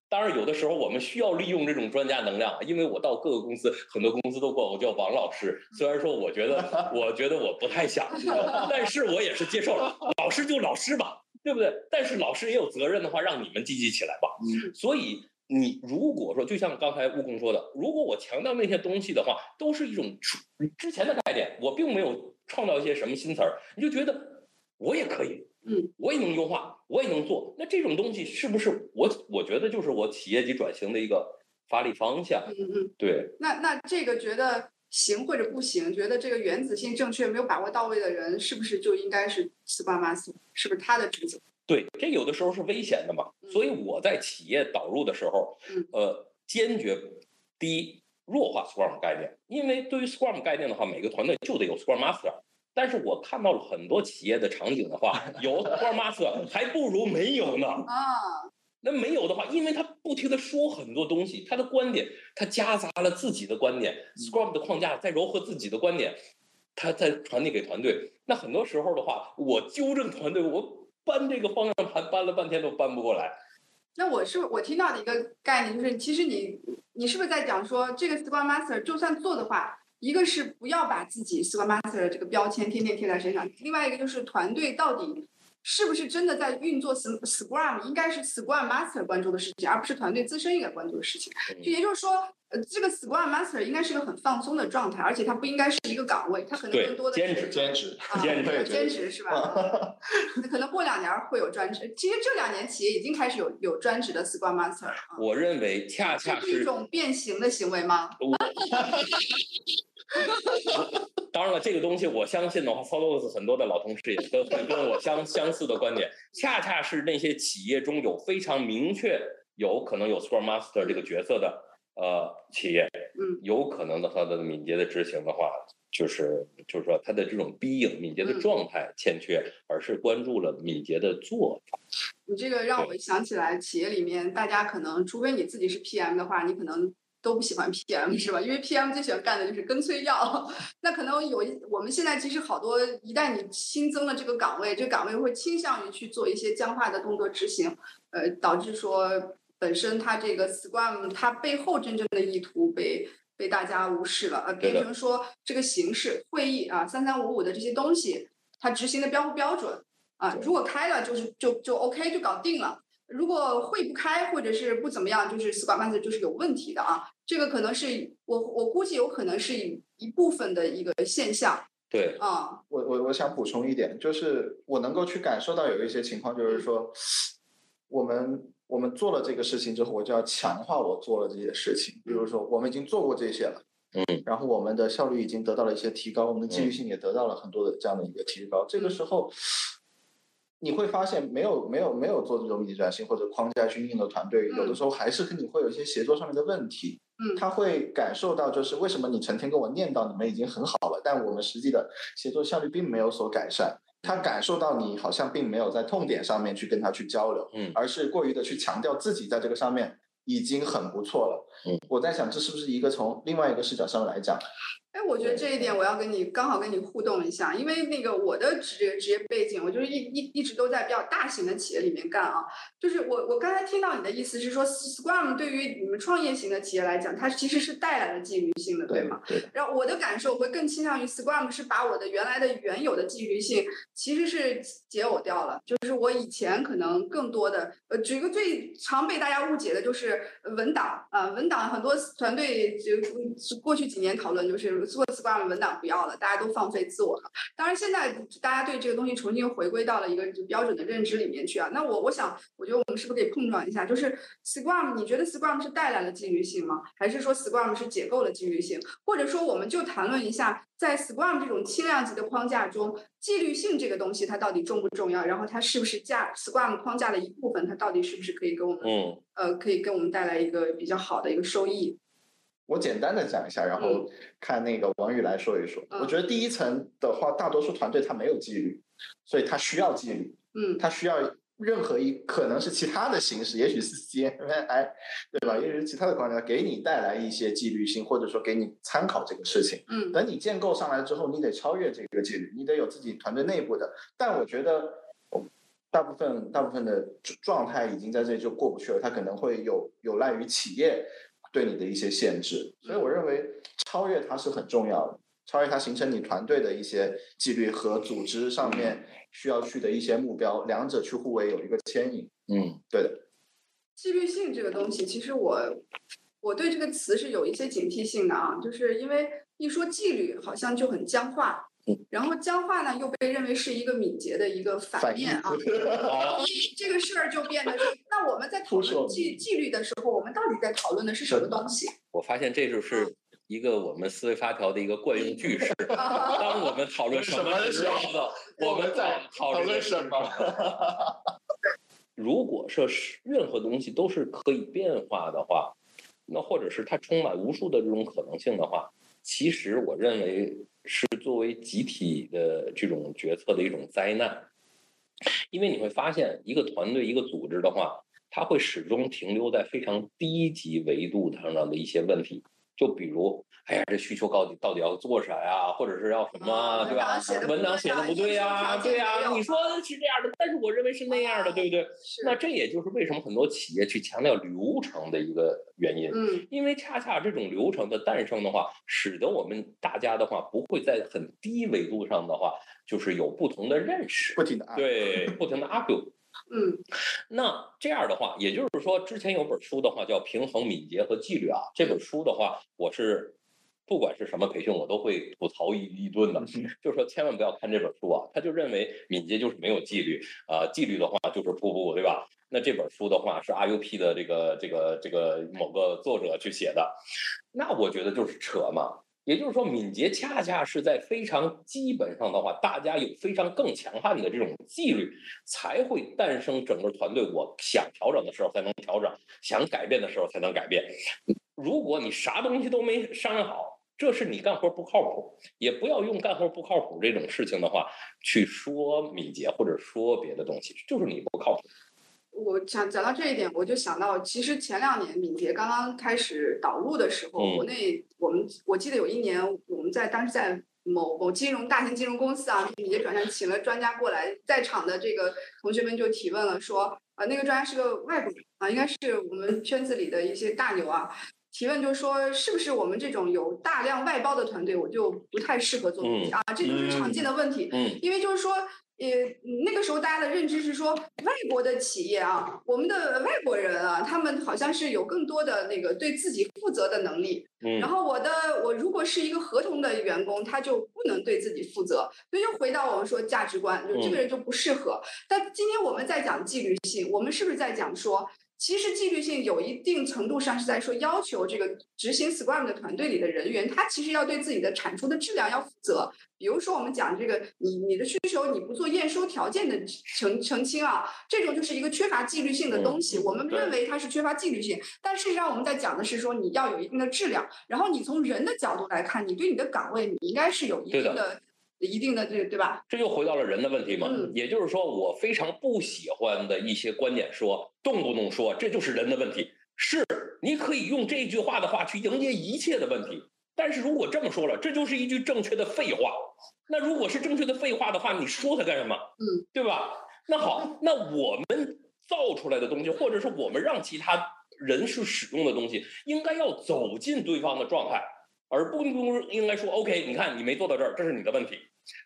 当然有的时候我们需要利用这种专家能量，因为我到各个公司，很多公司都管我叫王老师，虽然说我觉得我觉得我不太想，但是我也是接受了，老师就老师吧，对不对？但是老师也有责任的话，让你们积极起来吧。所以。你如果说就像刚才悟空说的，如果我强调那些东西的话，都是一种之前的概念，我并没有创造一些什么新词儿，你就觉得我也可以，嗯，我也能优化，我也能做。那这种东西是不是我？我觉得就是我企业级转型的一个发力方向。嗯嗯，对。那那这个觉得行或者不行，觉得这个原子性正确没有把握到位的人，是不是就应该是 Scrum Master？是不是他的职责？对，这有的时候是危险的嘛，所以我在企业导入的时候，呃，坚决第一弱化 Scrum 概念，因为对于 Scrum 概念的话，每个团队就得有 Scrum Master。但是我看到了很多企业的场景的话，有 Scrum Master 还不如没有呢。啊，那没有的话，因为他不停的说很多东西，他的观点，他夹杂了自己的观点，Scrum 的框架再柔合自己的观点，他再传递给团队。那很多时候的话，我纠正团队，我。搬这个方向盘搬了半天都搬不过来。那我是我听到的一个概念就是，其实你你是不是在讲说，这个 Scrum Master 就算做的话，一个是不要把自己 Scrum Master 的这个标签天天贴在身上，另外一个就是团队到底。是不是真的在运作 Scrum？应该是 Scrum Master 关注的事情，而不是团队自身应该关注的事情。就也就是说，呃，这个 Scrum Master 应该是个很放松的状态，而且它不应该是一个岗位，它可能更多的兼职，兼职，兼职，兼职是吧？可能过两年会有专职。其实这两年企业已经开始有有专职的 Scrum Master 了。我认为恰恰是一种变形的行为吗？当然了，这个东西我相信的话 f o l l o w s 很多的老同事也都会跟我相相似的观点。恰恰是那些企业中有非常明确有可能有 Scrum Master 这个角色的呃企业，嗯，有可能的话的敏捷的执行的话，就是就是说它的这种逼应敏捷的状态欠缺，而是关注了敏捷的做法。你这个让我想起来，企业里面大家可能，除非你自己是 PM 的话，你可能。都不喜欢 PM 是吧？因为 PM 最喜欢干的就是跟催要。那可能有一，我们现在其实好多，一旦你新增了这个岗位，这个岗位会倾向于去做一些僵化的动作执行，呃，导致说本身它这个 Scrum 它背后真正的意图被被大家无视了，呃，变成说这个形式会议啊，三三五五的这些东西，它执行的标不标准啊？如果开了就是就就 OK 就搞定了。如果会不开或者是不怎么样，就是 Scrum Master 就是有问题的啊。这个可能是我我估计有可能是一一部分的一个现象。对啊，我我我想补充一点，就是我能够去感受到有一些情况，就是说，我们我们做了这个事情之后，我就要强化我做了这些事情。比如说，我们已经做过这些了，嗯，然后我们的效率已经得到了一些提高，我们的纪律性也得到了很多的这样的一个提高。这个时候。你会发现，没有没有没有做这种敏捷转型或者框架去运营的团队，有的时候还是跟你会有一些协作上面的问题。嗯，他会感受到，就是为什么你成天跟我念叨你们已经很好了，但我们实际的协作效率并没有所改善。他感受到你好像并没有在痛点上面去跟他去交流，嗯，而是过于的去强调自己在这个上面已经很不错了。嗯，我在想，这是不是一个从另外一个视角上来讲？哎，我觉得这一点我要跟你刚好跟你互动一下，因为那个我的职业职业背景，我就是一一一直都在比较大型的企业里面干啊。就是我我刚才听到你的意思是说，Scrum 对于你们创业型的企业来讲，它其实是带来了纪律性的，对吗？对。然后我的感受会更倾向于 Scrum 是把我的原来的原有的纪律性其实是解耦掉了。就是我以前可能更多的，呃，举一个最常被大家误解的就是文档啊，文档很多团队就过去几年讨论就是做 Scrum 文。不要了，大家都放飞自我了。当然，现在大家对这个东西重新回归到了一个标准的认知里面去啊。那我我想，我觉得我们是不是可以碰撞一下？就是 Scrum，你觉得 Scrum 是带来了纪律性吗？还是说 Scrum 是解构了纪律性？或者说，我们就谈论一下，在 Scrum 这种轻量级的框架中，纪律性这个东西它到底重不重要？然后它是不是架 Scrum 框架的一部分？它到底是不是可以给我们，嗯，呃，可以给我们带来一个比较好的一个收益？我简单的讲一下，然后看那个王宇来说一说。我觉得第一层的话，大多数团队他没有纪律，所以他需要纪律。嗯，他需要任何一可能是其他的形式，也许是 CMI，对吧？也许是其他的框架给你带来一些纪律性，或者说给你参考这个事情。嗯等你建构上来之后，你得超越这个纪律，你得有自己团队内部的。但我觉得，大部分大部分的状态已经在这里就过不去了，它可能会有有赖于企业对你的一些限制。所以我认为超越它是很重要的，超越它形成你团队的一些纪律和组织上面需要去的一些目标，两者去互为有一个牵引。嗯对的，纪律性这个东西，其实我我对这个词是有一些警惕性的啊，就是因为一说纪律，好像就很僵化嗯，然后僵化呢又被认为是一个敏捷的一个反面啊，这个事儿就变得，那我们在讨论纪纪律的时候，我们到底在讨论的是什么东西？我发现这就是一个我们思维发条的一个惯用句式。啊当我们讨论什么的时候呢，我们在讨论什么？如果说是任何东西都是可以变化的话，那或者是它充满无数的这种可能性的话，其实我认为是作为集体的这种决策的一种灾难，因为你会发现一个团队、一个组织的话，它会始终停留在非常低级维度上的一些问题，就比如。哎呀，这需求到底到底要做啥呀？或者是要什么，啊对吧？文档写的不对呀，对呀，你说是这样的，但是我认为是那样的，对不对？那这也就是为什么很多企业去强调流程的一个原因，嗯因为恰恰这种流程的诞生的话，使得我们大家的话不会在很低维度上的话，就是有不同的认识，不停的啊，对，不停的 argue。嗯那这样的话，也就是说，之前有本书的话叫《平衡敏捷和纪律》啊，这本书的话，我是。不管是什么培训，我都会吐槽一一顿的，就是说千万不要看这本书啊，他就认为敏捷就是没有纪律，啊、纪律的话就是瀑布，对吧？那这本书的话是 RUP 的这个这个这个某个作者去写的，那我觉得就是扯嘛。也就是说，敏捷恰恰是在非常基本上的话，大家有非常更强悍的这种纪律，才会诞生整个团队。我想调整的时候才能调整，想改变的时候才能改变。如果你啥东西都没商量好，这是你干活不靠谱，也不要用干活不靠谱这种事情的话去说敏捷或者说别的东西，就是你不靠谱。我想讲到这一点，我就想到，其实前两年敏捷刚刚开始导入的时候，嗯国内我们我记得有一年我们在当时在某某金融大型金融公司啊，敏捷转向请了专家过来，在场的这个同学们就提问了，说啊、那个专家是个外国人啊，应该是我们圈子里的一些大牛啊。提问就说，是不是我们这种有大量外包的团队，我就不太适合做啊？这就是常见的问题。嗯因为就是说，呃，那个时候大家的认知是说，外国的企业啊，我们的外国人啊，他们好像是有更多的那个对自己负责的能力。嗯然后我的我如果是一个合同的员工，他就不能对自己负责，所以又回到我们说价值观，就这个人就不适合。但今天我们在讲纪律性，我们是不是在讲说？其实纪律性有一定程度上是在说要求这个执行 Scrum 的团队里的人员，他其实要对自己的产出的质量要负责。比如说我们讲这个，你你的需求你不做验收条件的澄澄清啊，这种就是一个缺乏纪律性的东西。我们认为它是缺乏纪律性，但事实上我们在讲的是说你要有一定的质量，然后你从人的角度来看，你对你的岗位你应该是有一定的、一定的这个对吧？这又回到了人的问题嘛。嗯也就是说，我非常不喜欢的一些观点说，动不动说这就是人的问题。是，你可以用这句话的话去迎接一切的问题。但是如果这么说了，这就是一句正确的废话。那如果是正确的废话的话，你说它干什么？嗯，对吧？那好，那我们造出来的东西，或者是我们让其他人去使用的东西，应该要走进对方的状态，而不应该说 OK，你看你没做到这儿，这是你的问题。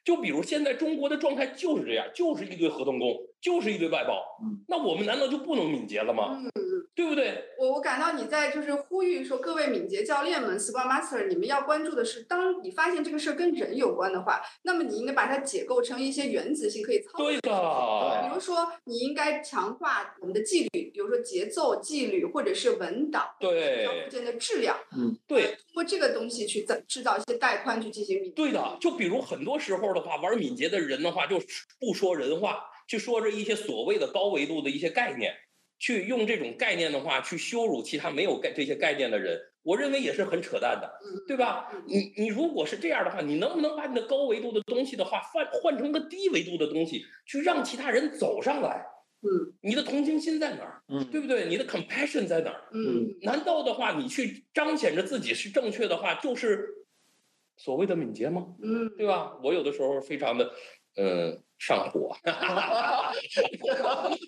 就比如现在中国的状态就是这样，就是一堆合同工，就是一堆外包。嗯，那我们难道就不能敏捷了吗？嗯，对不对？我我感到你在就是呼吁说，各位敏捷教练们、Scrum Master，你们要关注的是，当你发现这个事儿跟人有关的话，那么你应该把它解构成一些原子性可以操作对的。比，如说，你应该强化我们的纪律，比如说节奏、纪律，或者是文档、对交附件的质量，对，通过这个东西去制制造一些带宽去进行敏捷。对的。就比如很多时候的话，玩敏捷的人的话，就不说人话，去说着一些所谓的高维度的一些概念，去用这种概念的话去羞辱其他没有概这些概念的人，我认为也是很扯淡的。嗯，对吧？你你如果是这样的话，你能不能把你的高维度的东西的话换换成个低维度的东西，去让其他人走上来？嗯你的同情心在哪儿？嗯对不对？你的 compassion 在哪儿？嗯难道的话，你去彰显着自己是正确的话，就是所谓的敏捷吗？嗯，对吧？我有的时候非常的，呃，上火，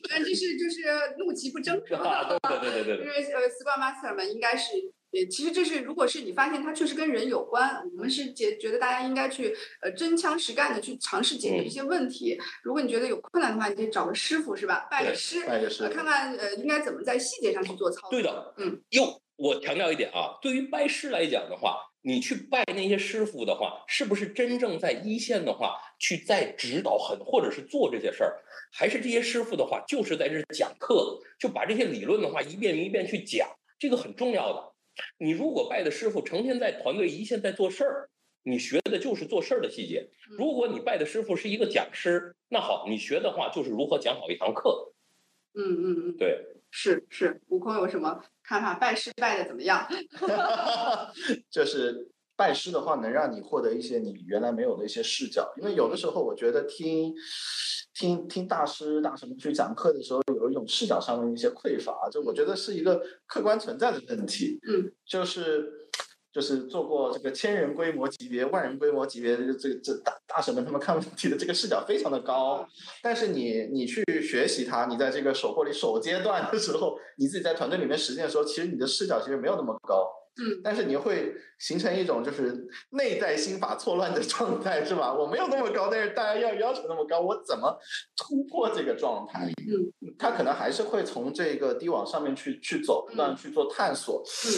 但这是就是怒其不争，是吧？啊，对对对对对对，因为呃，Scrum Master 们应该是，呃，其实这是如果是你发现它确实跟人有关，我们是觉觉得大家应该去呃真枪实干的去尝试解决一些问题。如果你觉得有困难的话，你可以找个师傅是吧？拜师，拜个师呃，看看呃应该怎么在细节上去做操作。对的，嗯，又我强调一点啊，对于拜师来讲的话，你去拜那些师傅的话，是不是真正在一线的话去在指导很或者是做这些事儿，还是这些师傅的话就是在这讲课，就把这些理论的话一遍一遍去讲，这个很重要的。你如果拜的师傅成天在团队一线在做事儿，你学的就是做事儿的细节。如果你拜的师傅是一个讲师，那好，你学的话就是如何讲好一堂课。嗯嗯嗯，对，是是，悟空有什么看看？拜师拜的怎么样？就是拜师的话，能让你获得一些你原来没有的一些视角。因为有的时候，我觉得听听听大师大什么去讲课的时候，有一种视角上的一些匮乏，就我觉得是一个客观存在的问题。嗯，就是。就是做过这个千人规模级别、万人规模级别的这这大大神们，他们看问题的这个视角非常的高。但是你你去学习它，你在这个手货里首阶段的时候，你自己在团队里面实践的时候，其实你的视角其实没有那么高。嗯但是你会形成一种就是内在心法错乱的状态，是吧？我没有那么高，但是大家要要求那么高，我怎么突破这个状态？嗯，他可能还是会从这个低往上面去去走，不断去做探索。嗯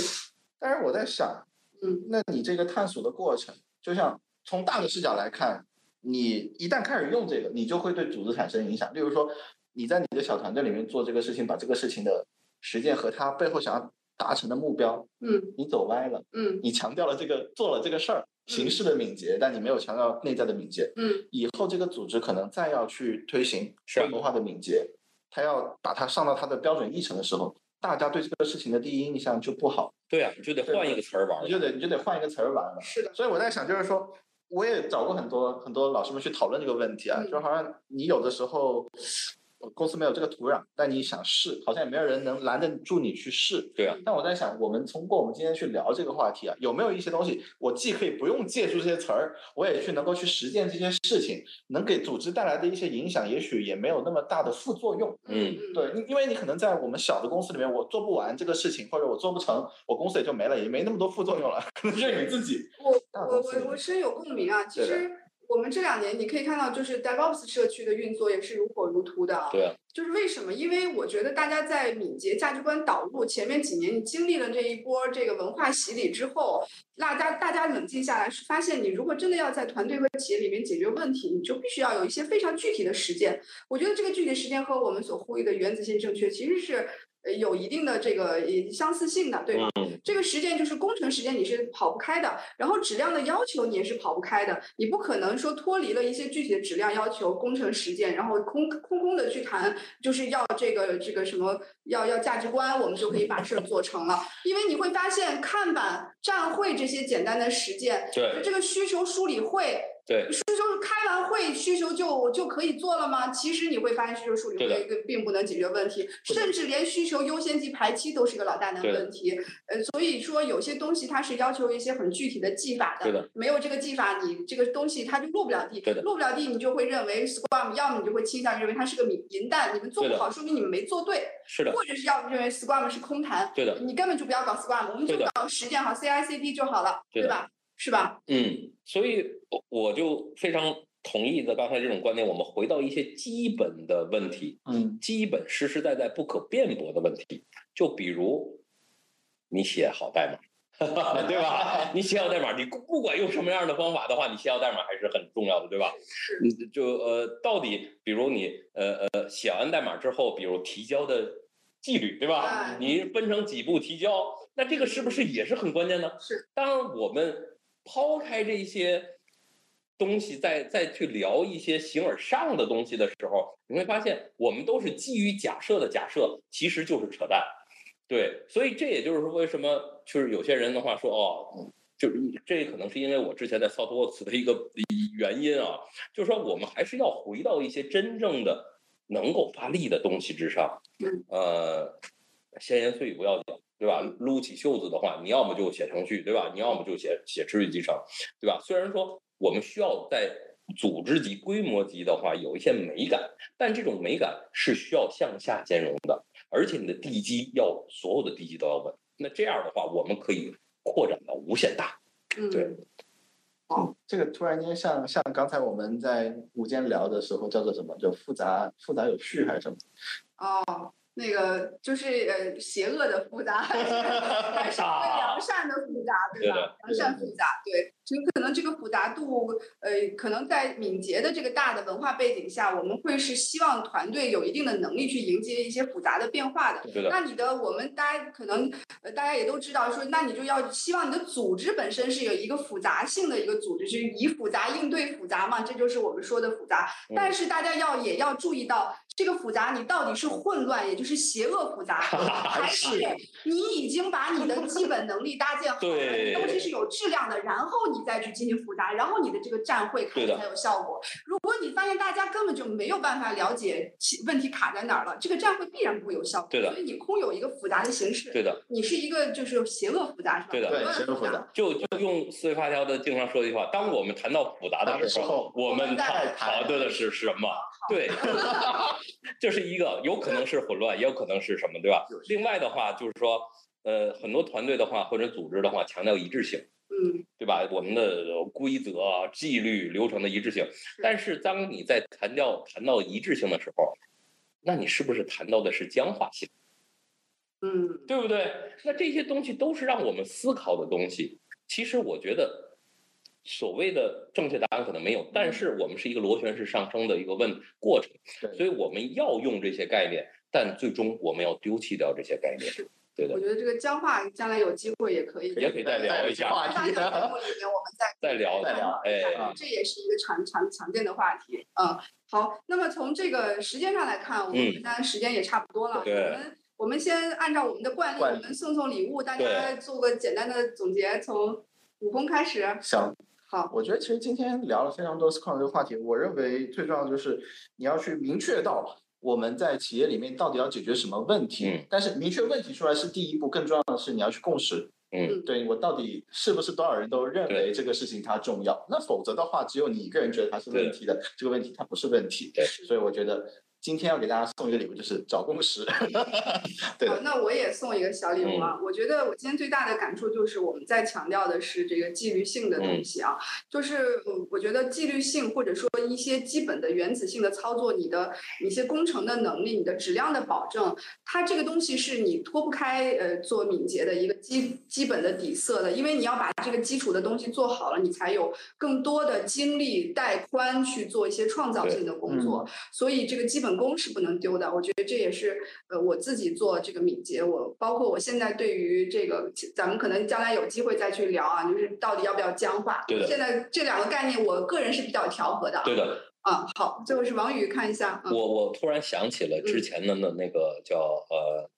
但是我在想，嗯，那你这个探索的过程，就像从大的视角来看，你一旦开始用这个，你就会对组织产生影响。例如说，你在你的小团队里面做这个事情，把这个事情的实践和他背后想要达成的目标，嗯你走歪了。嗯你强调了这个做了这个事儿形式的敏捷，但你没有强调内在的敏捷。嗯以后这个组织可能再要去推行规模化的敏捷，他要把它上到它的标准议程的时候，大家对这个事情的第一印象就不好，对啊，你就得换一个词儿玩儿你就得你就得换一个词儿玩了。是的，所以我在想，就是说，我也找过很多很多老师们去讨论这个问题啊，嗯就好像你有的时候。呃公司没有这个土壤，但你想试，好像也没有人能拦得住你去试。对啊，但我在想，我们通过我们今天去聊这个话题啊，有没有一些东西，我既可以不用借助这些词儿，我也去能够去实践这些事情，能给组织带来的一些影响，也许也没有那么大的副作用。嗯嗯，对，因因为你可能在我们小的公司里面，我做不完这个事情，或者我做不成，我公司也就没了，也没那么多副作用了，可能就是你自己。我我我我深有共鸣啊！其实我们这两年你可以看到，就是 DevOps 社区的运作也是如火如荼的啊。对啊，就是为什么？因为我觉得大家在敏捷价值观导入前面几年，你经历了这一波这个文化洗礼之后，大家大家冷静下来，是发现你如果真的要在团队和企业里面解决问题，你就必须要有一些非常具体的实践。我觉得这个具体实践和我们所呼吁的原子性正确其实是呃有一定的这个呃相似性的，对吗？嗯，这个实践就是工程实践，你是跑不开的，然后质量的要求你也是跑不开的，你不可能说脱离了一些具体的质量要求，工程实践，然后空空空的去谈，就是要这个这个什么要要价值观，我们就可以把事儿做成了。因为你会发现看板、站会这些简单的实践，对这个需求梳理会，对，需求开完会，需求就就可以做了吗？其实你会发现，需求梳理会并并不能解决问题，甚至连需求优先级排期都是个老大难的问题。呃，所以说有些东西它是要求一些很具体的技法对的没有这个技法，你这个东西它就落不了地对，落不了地，你就会认为 Scrum，要么你就会倾向于认为它是个银银弹，你们做不好，说明你们没做对，是的，或者是要么认为 Scrum 是空谈，对的，你根本就不要搞 Scrum，我们就搞实践好 CI/CD 就好了，对吧？是吧？嗯，所以我我就非常同意的刚才这种观点。我们回到一些基本的问题，嗯基本实实在在不可辩驳的问题，就比如你写好代码，对吧？你写好代码，你不管用什么样的方法的话，你写好代码还是很重要的，对吧？是。就呃，到底比如你呃呃写完代码之后，比如提交的纪律，对吧哎？你分成几步提交，那这个是不是也是很关键呢？是。当然，我们抛开这些东西，再再去聊一些形而上的东西的时候，你会发现，我们都是基于假设的假设，其实就是扯淡。对，所以这也就是说，为什么就是有些人的话说哦，就是这可能是因为我之前在 ThoughtWorks 的一个原因啊，就是说我们还是要回到一些真正的能够发力的东西之上嗯，呃，闲言碎语不要紧，对吧？撸起袖子的话，你要么就写程序，对吧？你要么就写写持续集成，对吧？虽然说我们需要在组织级、规模级的话有一些美感，但这种美感是需要向下兼容的，而且你的地基要所有的地基都要稳。那这样的话，我们可以扩展到无限大。嗯，对嗯，这个突然间像像刚才我们在午间聊的时候叫做什么？就复杂复杂有序还是什么？哦，那个就是呃，邪恶的复杂，还是还是一个良善的复杂，对吧？良善复杂，对，就可能这个复杂度，呃，可能在敏捷的这个大的文化背景下，我们会是希望团队有一定的能力去迎接一些复杂的变化的。对的，那你的我们大家可能呃大家也都知道说，那你就要希望你的组织本身是有一个复杂性的一个组织，就是以复杂应对复杂嘛，这就是我们说的复杂。嗯但是大家要也要注意到，这个复杂你到底是混乱，也就是邪恶复杂，还是你已经把你的基本能力搭建好了，对你东西是有质量的，然后你再去进行复杂，然后你的这个站会开始才有效果。如果你发现大家根本就没有办法了解其问题卡在哪儿了，这个站会必然不会有效果。对的所以你空有一个复杂的形式，对的，你是一个就是邪恶复杂是吧？对的邪恶复杂。就就用思维发条的经常说的一句话：当我们谈到复杂的时候，我们谈谈的是什么？对，这是一个，有可能是混乱，也有可能是什么，对吧？另外的话就是说，呃，很多团队的话或者组织的话强调一致性，嗯，对吧？我们的规则、纪律、流程的一致性。但是当你在谈到谈到一致性的时候，那你是不是谈到的是僵化性？嗯，对不对？那这些东西都是让我们思考的东西。其实我觉得，所谓的正确答案可能没有，但是我们是一个螺旋式上升的一个问过程，所以我们要用这些概念，但最终我们要丢弃掉这些概念。对的我，觉得这个僵化将来有机会也可以。也可以再聊一下话题 个节目里面我们再再聊再聊哎啊这也是一个常常常见的话题。嗯，好，那么从这个时间上来看，我们嗯当然时间也差不多了。我们我们先按照我们的惯例，我们送送礼物，大家做个简单的总结，从武功开始。想好，我觉得其实今天聊了非常多 Scrum 这个话题，我认为最重要的就是你要去明确到我们在企业里面到底要解决什么问题。嗯但是明确问题出来是第一步，更重要的是你要去共识。嗯，对我到底是不是多少人都认为这个事情它重要？那否则的话，只有你一个人觉得它是问题的，这个问题它不是问题。对所以我觉得今天要给大家送一个礼物，就是找共识。对那我也送一个小礼物啊！我觉得我今天最大的感触就是我们在强调的是这个纪律性的东西啊，就是嗯我觉得纪律性或者说一些基本的原子性的操作，你的一些工程的能力、你的质量的保证，它这个东西是你脱不开呃做敏捷的一个基基本的底色的，因为你要把这个基础的东西做好了，你才有更多的精力带宽去做一些创造性的工作。所以这个基本功是不能丢的。我觉得这也是呃我自己做这个敏捷，我包括我现在对于这个，咱们可能将来有机会再去聊啊，就是到底要不要僵化。对的现在这两个概念，我个人是比较调和的。对的。啊，好，最后是王宇看一下。嗯、我我突然想起了之前的那那个叫呃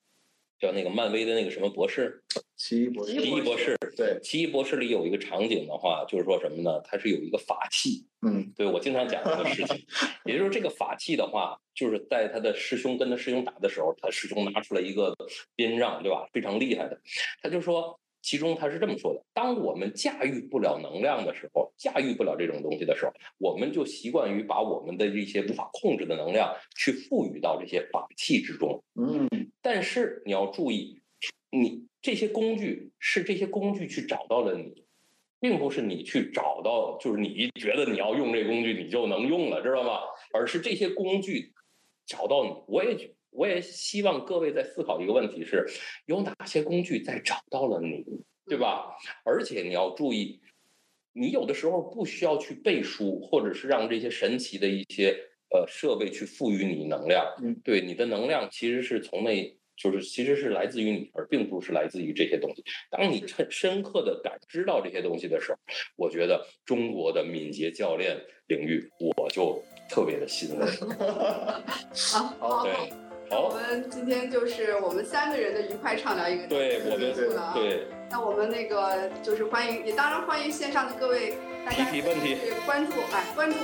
叫那个漫威的那个什么博士，奇异博士，奇奇异博士。对，奇异博士里有一个场景的话，就是说什么呢？它是有一个法器，嗯，对我经常讲这个事情，也就是这个法器的话，就是在他的师兄跟他师兄打的时候，他师兄拿出来一个鞭杖，对吧？非常厉害的，他就说。其中他是这么说的：当我们驾驭不了能量的时候，驾驭不了这种东西的时候，我们就习惯于把我们的一些无法控制的能量去赋予到这些法器之中。嗯，但是你要注意，你这些工具是这些工具去找到了你，并不是你去找到，就是你觉得你要用这工具你就能用了，知道吗？而是这些工具找到你。我也我也希望各位在思考一个问题是：有哪些工具在找到了你，对吧？而且你要注意，你有的时候不需要去背书，或者是让这些神奇的一些呃设备去赋予你能量。嗯，对，你的能量其实是从内。就是其实是来自于你，而并不是来自于这些东西。当你深深刻的感知到这些东西的时候，我觉得中国的敏捷教练领域，我就特别的欣慰。好，好，对，我，们今天就是我们三个人的愉快畅聊一个对我。们对那我们那个就是欢迎，也当然欢迎线上的各位大家提提问题去关注，哎，关注